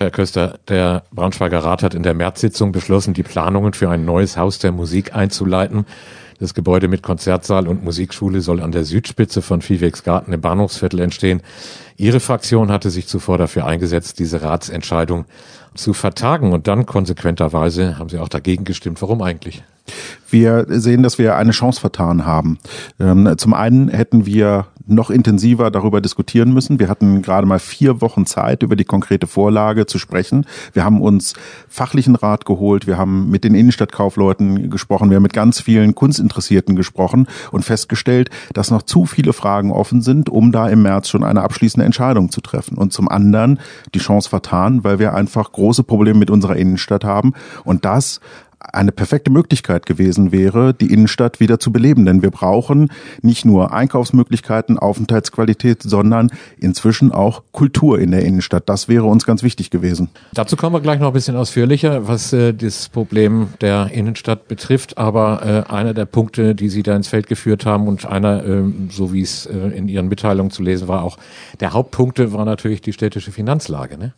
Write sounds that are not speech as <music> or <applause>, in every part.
Herr Köster, der Braunschweiger Rat hat in der Märzsitzung beschlossen, die Planungen für ein neues Haus der Musik einzuleiten. Das Gebäude mit Konzertsaal und Musikschule soll an der Südspitze von Viehwegsgarten im Bahnhofsviertel entstehen. Ihre Fraktion hatte sich zuvor dafür eingesetzt, diese Ratsentscheidung zu vertagen und dann konsequenterweise haben Sie auch dagegen gestimmt. Warum eigentlich? Wir sehen, dass wir eine Chance vertan haben. Ähm, zum einen hätten wir noch intensiver darüber diskutieren müssen. Wir hatten gerade mal vier Wochen Zeit, über die konkrete Vorlage zu sprechen. Wir haben uns fachlichen Rat geholt, wir haben mit den Innenstadtkaufleuten gesprochen, wir haben mit ganz vielen Kunstinteressierten gesprochen und festgestellt, dass noch zu viele Fragen offen sind, um da im März schon eine abschließende Entscheidung zu treffen. Und zum anderen die Chance vertan, weil wir einfach große Probleme mit unserer Innenstadt haben und das eine perfekte Möglichkeit gewesen wäre, die Innenstadt wieder zu beleben. Denn wir brauchen nicht nur Einkaufsmöglichkeiten, Aufenthaltsqualität, sondern inzwischen auch Kultur in der Innenstadt. Das wäre uns ganz wichtig gewesen. Dazu kommen wir gleich noch ein bisschen ausführlicher, was äh, das Problem der Innenstadt betrifft. Aber äh, einer der Punkte, die Sie da ins Feld geführt haben und einer, äh, so wie es äh, in Ihren Mitteilungen zu lesen war, auch der Hauptpunkte war natürlich die städtische Finanzlage. Ne?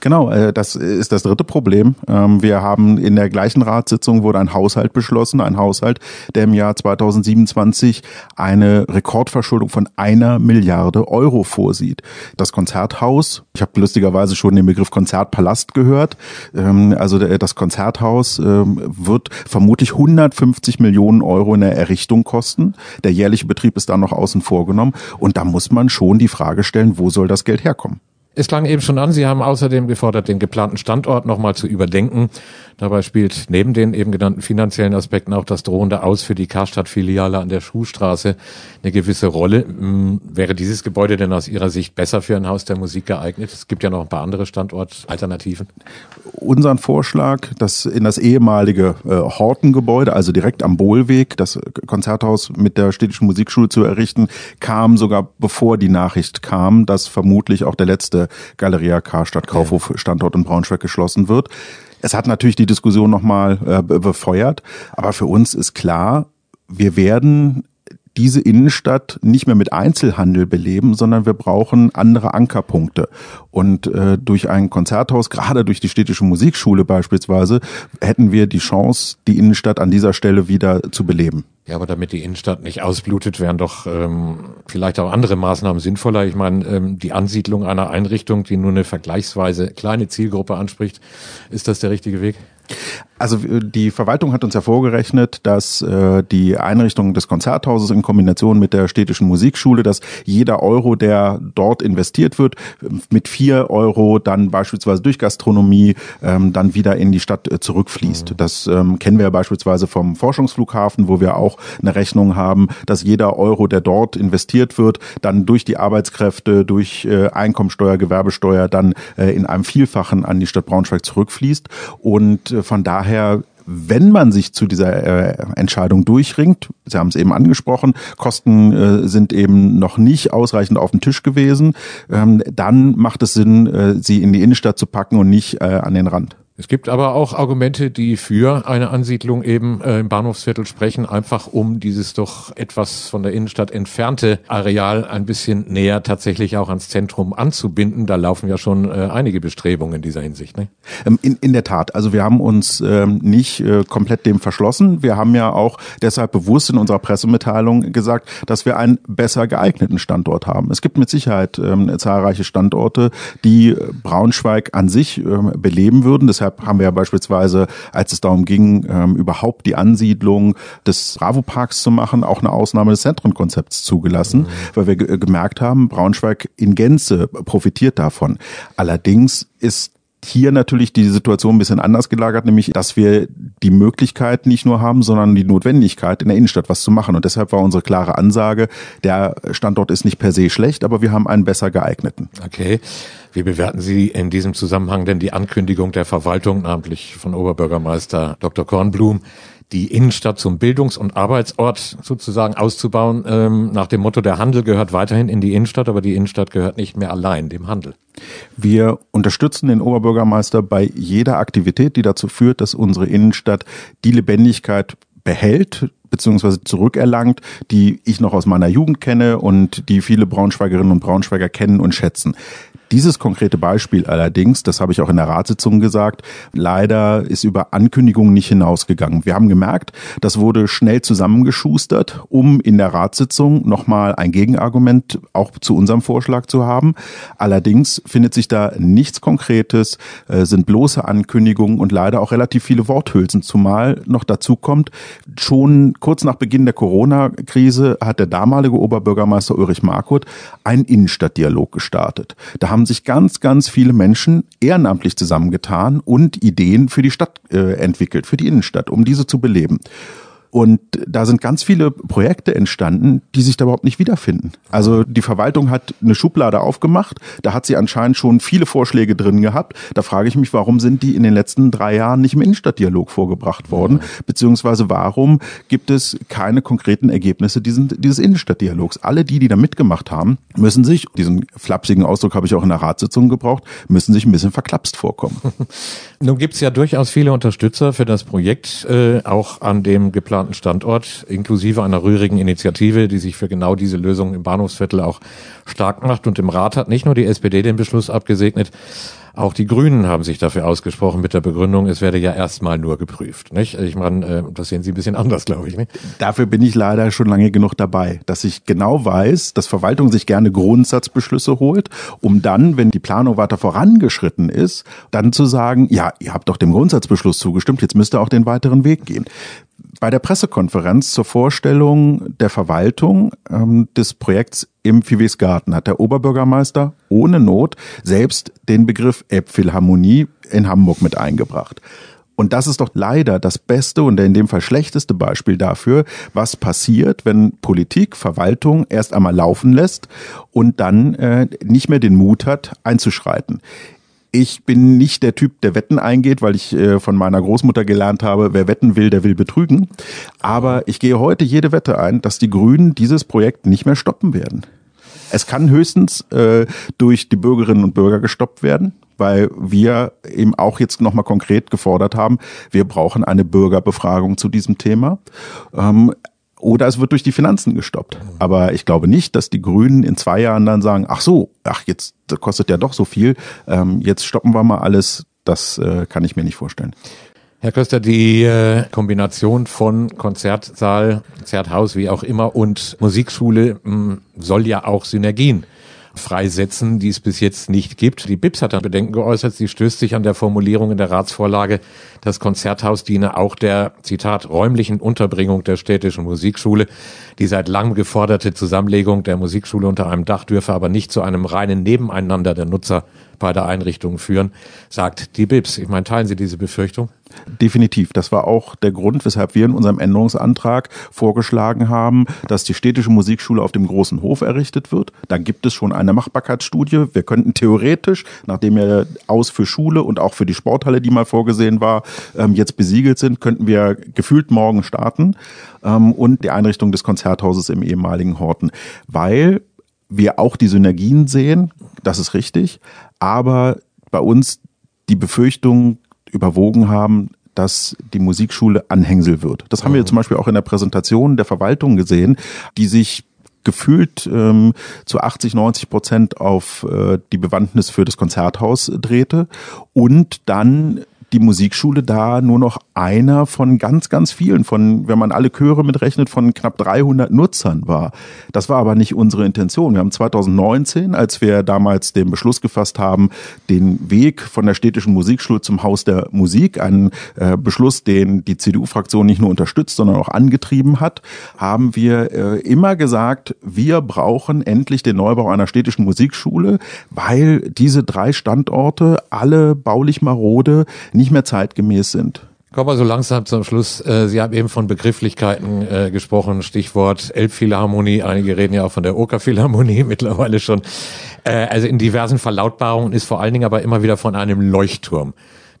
Genau, äh, das ist das dritte Problem. Ähm, wir haben in der gleichen Ratssitzung wurde ein Haushalt beschlossen, ein Haushalt, der im Jahr 2027 eine Rekordverschuldung von einer Milliarde Euro vorsieht. Das Konzerthaus, ich habe lustigerweise schon den Begriff Konzertpalast gehört, ähm, also das Konzerthaus ähm, wird vermutlich 150 Millionen Euro in der Errichtung kosten. Der jährliche Betrieb ist da noch außen vor genommen und da muss man schon die Frage stellen, wo soll das Geld herkommen? Es klang eben schon an, Sie haben außerdem gefordert, den geplanten Standort nochmal zu überdenken. Dabei spielt neben den eben genannten finanziellen Aspekten auch das drohende Aus für die Karstadt-Filiale an der Schuhstraße eine gewisse Rolle. Hm, wäre dieses Gebäude denn aus Ihrer Sicht besser für ein Haus der Musik geeignet? Es gibt ja noch ein paar andere Standortalternativen. Unseren Vorschlag, das in das ehemalige äh, Hortengebäude, also direkt am Bohlweg, das Konzerthaus mit der städtischen Musikschule zu errichten, kam sogar bevor die Nachricht kam, dass vermutlich auch der letzte Galeria Karstadt Kaufhof Standort in Braunschweig geschlossen wird. Es hat natürlich die Diskussion nochmal äh, befeuert, aber für uns ist klar, wir werden diese Innenstadt nicht mehr mit Einzelhandel beleben, sondern wir brauchen andere Ankerpunkte. Und äh, durch ein Konzerthaus, gerade durch die städtische Musikschule beispielsweise, hätten wir die Chance, die Innenstadt an dieser Stelle wieder zu beleben. Ja, aber damit die Innenstadt nicht ausblutet, wären doch ähm, vielleicht auch andere Maßnahmen sinnvoller. Ich meine, ähm, die Ansiedlung einer Einrichtung, die nur eine vergleichsweise kleine Zielgruppe anspricht, ist das der richtige Weg? Also die Verwaltung hat uns ja vorgerechnet, dass äh, die Einrichtung des Konzerthauses in Kombination mit der städtischen Musikschule, dass jeder Euro, der dort investiert wird, mit vier Euro dann beispielsweise durch Gastronomie ähm, dann wieder in die Stadt äh, zurückfließt. Mhm. Das ähm, kennen wir ja beispielsweise vom Forschungsflughafen, wo wir auch eine Rechnung haben, dass jeder Euro, der dort investiert wird, dann durch die Arbeitskräfte, durch äh, Einkommensteuer, Gewerbesteuer dann äh, in einem Vielfachen an die Stadt Braunschweig zurückfließt. Und äh, von daher wenn man sich zu dieser äh, Entscheidung durchringt, Sie haben es eben angesprochen, Kosten äh, sind eben noch nicht ausreichend auf dem Tisch gewesen, ähm, dann macht es Sinn, äh, sie in die Innenstadt zu packen und nicht äh, an den Rand. Es gibt aber auch Argumente, die für eine Ansiedlung eben äh, im Bahnhofsviertel sprechen, einfach um dieses doch etwas von der Innenstadt entfernte Areal ein bisschen näher tatsächlich auch ans Zentrum anzubinden. Da laufen ja schon äh, einige Bestrebungen in dieser Hinsicht. Ne? Ähm, in, in der Tat. Also wir haben uns ähm, nicht äh, komplett dem verschlossen. Wir haben ja auch deshalb bewusst in unserer Pressemitteilung gesagt, dass wir einen besser geeigneten Standort haben. Es gibt mit Sicherheit ähm, zahlreiche Standorte, die Braunschweig an sich ähm, beleben würden. Deshalb Deshalb haben wir ja beispielsweise, als es darum ging, ähm, überhaupt die Ansiedlung des Bravo-Parks zu machen, auch eine Ausnahme des Zentrenkonzepts zugelassen, mhm. weil wir gemerkt haben, Braunschweig in Gänze profitiert davon. Allerdings ist hier natürlich die Situation ein bisschen anders gelagert, nämlich dass wir die Möglichkeit nicht nur haben, sondern die Notwendigkeit, in der Innenstadt was zu machen. Und deshalb war unsere klare Ansage, der Standort ist nicht per se schlecht, aber wir haben einen besser geeigneten. Okay. Wie bewerten Sie in diesem Zusammenhang denn die Ankündigung der Verwaltung, namentlich von Oberbürgermeister Dr. Kornblum, die Innenstadt zum Bildungs- und Arbeitsort sozusagen auszubauen, ähm, nach dem Motto, der Handel gehört weiterhin in die Innenstadt, aber die Innenstadt gehört nicht mehr allein dem Handel. Wir unterstützen den Oberbürgermeister bei jeder Aktivität, die dazu führt, dass unsere Innenstadt die Lebendigkeit behält, beziehungsweise zurückerlangt, die ich noch aus meiner Jugend kenne und die viele Braunschweigerinnen und Braunschweiger kennen und schätzen. Dieses konkrete Beispiel allerdings, das habe ich auch in der Ratssitzung gesagt, leider ist über Ankündigungen nicht hinausgegangen. Wir haben gemerkt, das wurde schnell zusammengeschustert, um in der Ratssitzung nochmal ein Gegenargument auch zu unserem Vorschlag zu haben. Allerdings findet sich da nichts Konkretes, äh, sind bloße Ankündigungen und leider auch relativ viele Worthülsen, zumal noch dazu kommt, schon kurz nach Beginn der Corona-Krise hat der damalige Oberbürgermeister Ulrich Markut einen Innenstadtdialog gestartet. Da haben sich ganz, ganz viele Menschen ehrenamtlich zusammengetan und Ideen für die Stadt äh, entwickelt, für die Innenstadt, um diese zu beleben. Und da sind ganz viele Projekte entstanden, die sich da überhaupt nicht wiederfinden. Also die Verwaltung hat eine Schublade aufgemacht, da hat sie anscheinend schon viele Vorschläge drin gehabt. Da frage ich mich, warum sind die in den letzten drei Jahren nicht im Innenstadtdialog vorgebracht worden? Beziehungsweise warum gibt es keine konkreten Ergebnisse diesen, dieses Innenstadtdialogs? Alle die, die da mitgemacht haben, müssen sich, diesen flapsigen Ausdruck habe ich auch in der Ratssitzung gebraucht, müssen sich ein bisschen verklapst vorkommen. <laughs> Nun gibt es ja durchaus viele Unterstützer für das Projekt, äh, auch an dem geplanten geplanten Standort, inklusive einer rührigen Initiative, die sich für genau diese Lösung im Bahnhofsviertel auch stark macht. Und im Rat hat nicht nur die SPD den Beschluss abgesegnet, auch die Grünen haben sich dafür ausgesprochen mit der Begründung, es werde ja erstmal nur geprüft. Nicht? Ich meine, äh, das sehen Sie ein bisschen anders, glaube ich. Nicht? Dafür bin ich leider schon lange genug dabei, dass ich genau weiß, dass Verwaltung sich gerne Grundsatzbeschlüsse holt, um dann, wenn die Planung weiter vorangeschritten ist, dann zu sagen, ja, ihr habt doch dem Grundsatzbeschluss zugestimmt, jetzt müsst ihr auch den weiteren Weg gehen bei der Pressekonferenz zur Vorstellung der Verwaltung ähm, des Projekts im Viehwegsgarten hat der Oberbürgermeister ohne Not selbst den Begriff Elbphilharmonie in Hamburg mit eingebracht. Und das ist doch leider das beste und in dem Fall schlechteste Beispiel dafür, was passiert, wenn Politik, Verwaltung erst einmal laufen lässt und dann äh, nicht mehr den Mut hat, einzuschreiten. Ich bin nicht der Typ, der Wetten eingeht, weil ich äh, von meiner Großmutter gelernt habe, wer wetten will, der will betrügen. Aber ich gehe heute jede Wette ein, dass die Grünen dieses Projekt nicht mehr stoppen werden. Es kann höchstens äh, durch die Bürgerinnen und Bürger gestoppt werden, weil wir eben auch jetzt nochmal konkret gefordert haben, wir brauchen eine Bürgerbefragung zu diesem Thema. Ähm, oder es wird durch die Finanzen gestoppt. Aber ich glaube nicht, dass die Grünen in zwei Jahren dann sagen, ach so, ach jetzt kostet ja doch so viel, ähm, jetzt stoppen wir mal alles. Das äh, kann ich mir nicht vorstellen. Herr Köster, die äh, Kombination von Konzertsaal, Konzerthaus, wie auch immer, und Musikschule mh, hm, soll ja auch Synergien freisetzen, die es bis jetzt nicht gibt. Die BIPS hat dann Bedenken geäußert. Sie stößt sich an der Formulierung in der Ratsvorlage, das Konzerthaus diene auch der, Zitat, räumlichen Unterbringung der städtischen Musikschule. Die seit langem geforderte Zusammenlegung der Musikschule unter einem Dach dürfe aber nicht zu einem reinen Nebeneinander der Nutzer beider Einrichtungen führen, sagt die BIPS. Ich meine, teilen Sie diese Befürchtung? Definitiv. Das war auch der Grund, weshalb wir in unserem Änderungsantrag vorgeschlagen haben, dass die städtische Musikschule auf dem großen Hof errichtet wird. Da gibt es schon eine Machbarkeitsstudie. Wir könnten theoretisch, nachdem ja aus für Schule und auch für die Sporthalle, die mal vorgesehen war, ähm, jetzt besiegelt sind, könnten wir gefühlt morgen starten ähm, und die Einrichtung des Konzerthauses im ehemaligen Horten, weil wir auch die Synergien sehen, das ist richtig, aber bei uns die Befürchtung überwogen haben, dass die Musikschule Anhängsel wird. Das haben wir mhm. zum Beispiel auch in der Präsentation der Verwaltung gesehen, die sich gefühlt ähm, zu 80, 90 Prozent auf äh, die Bewandtnis für das Konzerthaus drehte und dann die Musikschule da nur noch einer von ganz, ganz vielen, von, wenn man alle Chöre mitrechnet, von knapp 300 Nutzern war. Das war aber nicht unsere Intention. Wir haben 2019, als wir damals den Beschluss gefasst haben, den Weg von der städtischen Musikschule zum Haus der Musik, einen äh, Beschluss, den die CDU-Fraktion nicht nur unterstützt, sondern auch angetrieben hat, haben wir äh, immer gesagt, wir brauchen endlich den Neubau einer städtischen Musikschule, weil diese drei Standorte alle baulich marode nicht mehr zeitgemäß sind. Kommen wir so langsam zum Schluss. Äh, Sie haben eben von Begrifflichkeiten äh, gesprochen, Stichwort Elbphilharmonie. Einige reden ja auch von der Okerphilharmonie <laughs> mittlerweile schon. Äh, also in diversen Verlautbarungen ist vor allen Dingen aber immer wieder von einem Leuchtturm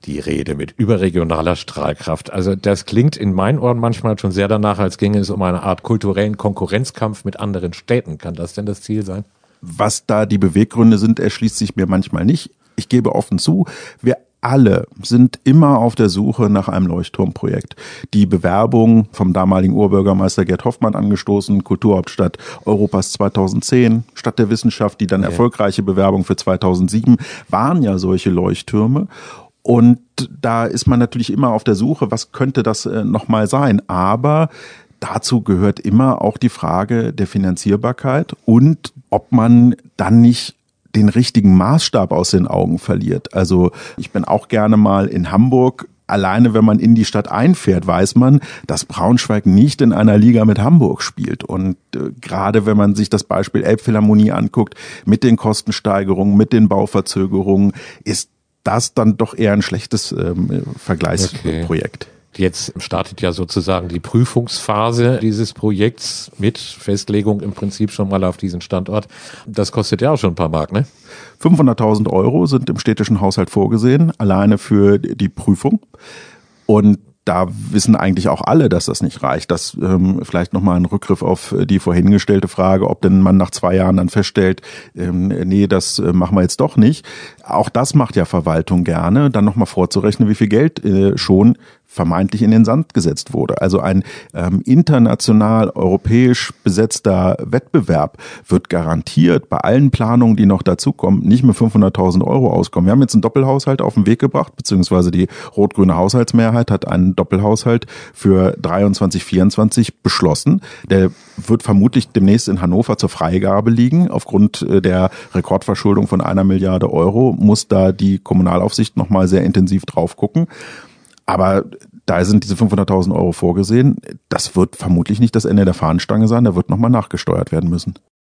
die Rede mit überregionaler Strahlkraft. Also das klingt in meinen Ohren manchmal schon sehr danach, als ginge es um eine Art kulturellen Konkurrenzkampf mit anderen Städten. Kann das denn das Ziel sein? Was da die Beweggründe sind, erschließt sich mir manchmal nicht. Ich gebe offen zu, wir alle sind immer auf der Suche nach einem Leuchtturmprojekt. Die Bewerbung vom damaligen Urbürgermeister Gerd Hoffmann angestoßen, Kulturhauptstadt Europas 2010, Stadt der Wissenschaft, die dann ja. erfolgreiche Bewerbung für 2007, waren ja solche Leuchttürme. Und da ist man natürlich immer auf der Suche, was könnte das äh, nochmal sein. Aber dazu gehört immer auch die Frage der Finanzierbarkeit und ob man dann nicht den richtigen Maßstab aus den Augen verliert. Also ich bin auch gerne mal in Hamburg alleine wenn man in die Stadt einfährt, weiß man, dass Braunschweig nicht in einer Liga mit Hamburg spielt. Und äh, gerade wenn man sich das Beispiel Elbphilharmonie anguckt, mit den Kostensteigerungen, mit den Bauverzögerungen, ist das dann doch eher ein schlechtes ähm, Vergleichsprojekt. Okay. Jetzt startet ja sozusagen die Prüfungsphase dieses Projekts mit Festlegung im Prinzip schon mal auf diesen Standort. Das kostet ja auch schon ein paar Mark, ne? 500.000 Euro sind im städtischen Haushalt vorgesehen, alleine für die Prüfung. Und da wissen eigentlich auch alle, dass das nicht reicht. Das ähm, vielleicht nochmal ein Rückgriff auf die vorhingestellte Frage, ob denn man nach zwei Jahren dann feststellt, ähm, nee, das äh, machen wir jetzt doch nicht. Auch das macht ja Verwaltung gerne, dann nochmal vorzurechnen, wie viel Geld äh, schon vermeintlich in den Sand gesetzt wurde. Also ein ähm, international europäisch besetzter Wettbewerb wird garantiert bei allen Planungen, die noch dazukommen, nicht mit 500.000 Euro auskommen. Wir haben jetzt einen Doppelhaushalt auf den Weg gebracht, beziehungsweise die rot-grüne Haushaltsmehrheit hat einen Doppelhaushalt für 23, 24 beschlossen. Der wird vermutlich demnächst in Hannover zur Freigabe liegen. Aufgrund äh, der Rekordverschuldung von einer Milliarde Euro muss da die Kommunalaufsicht nochmal sehr intensiv drauf gucken. Aber da sind diese 500.000 Euro vorgesehen. Das wird vermutlich nicht das Ende der Fahnenstange sein. Da wird nochmal nachgesteuert werden müssen.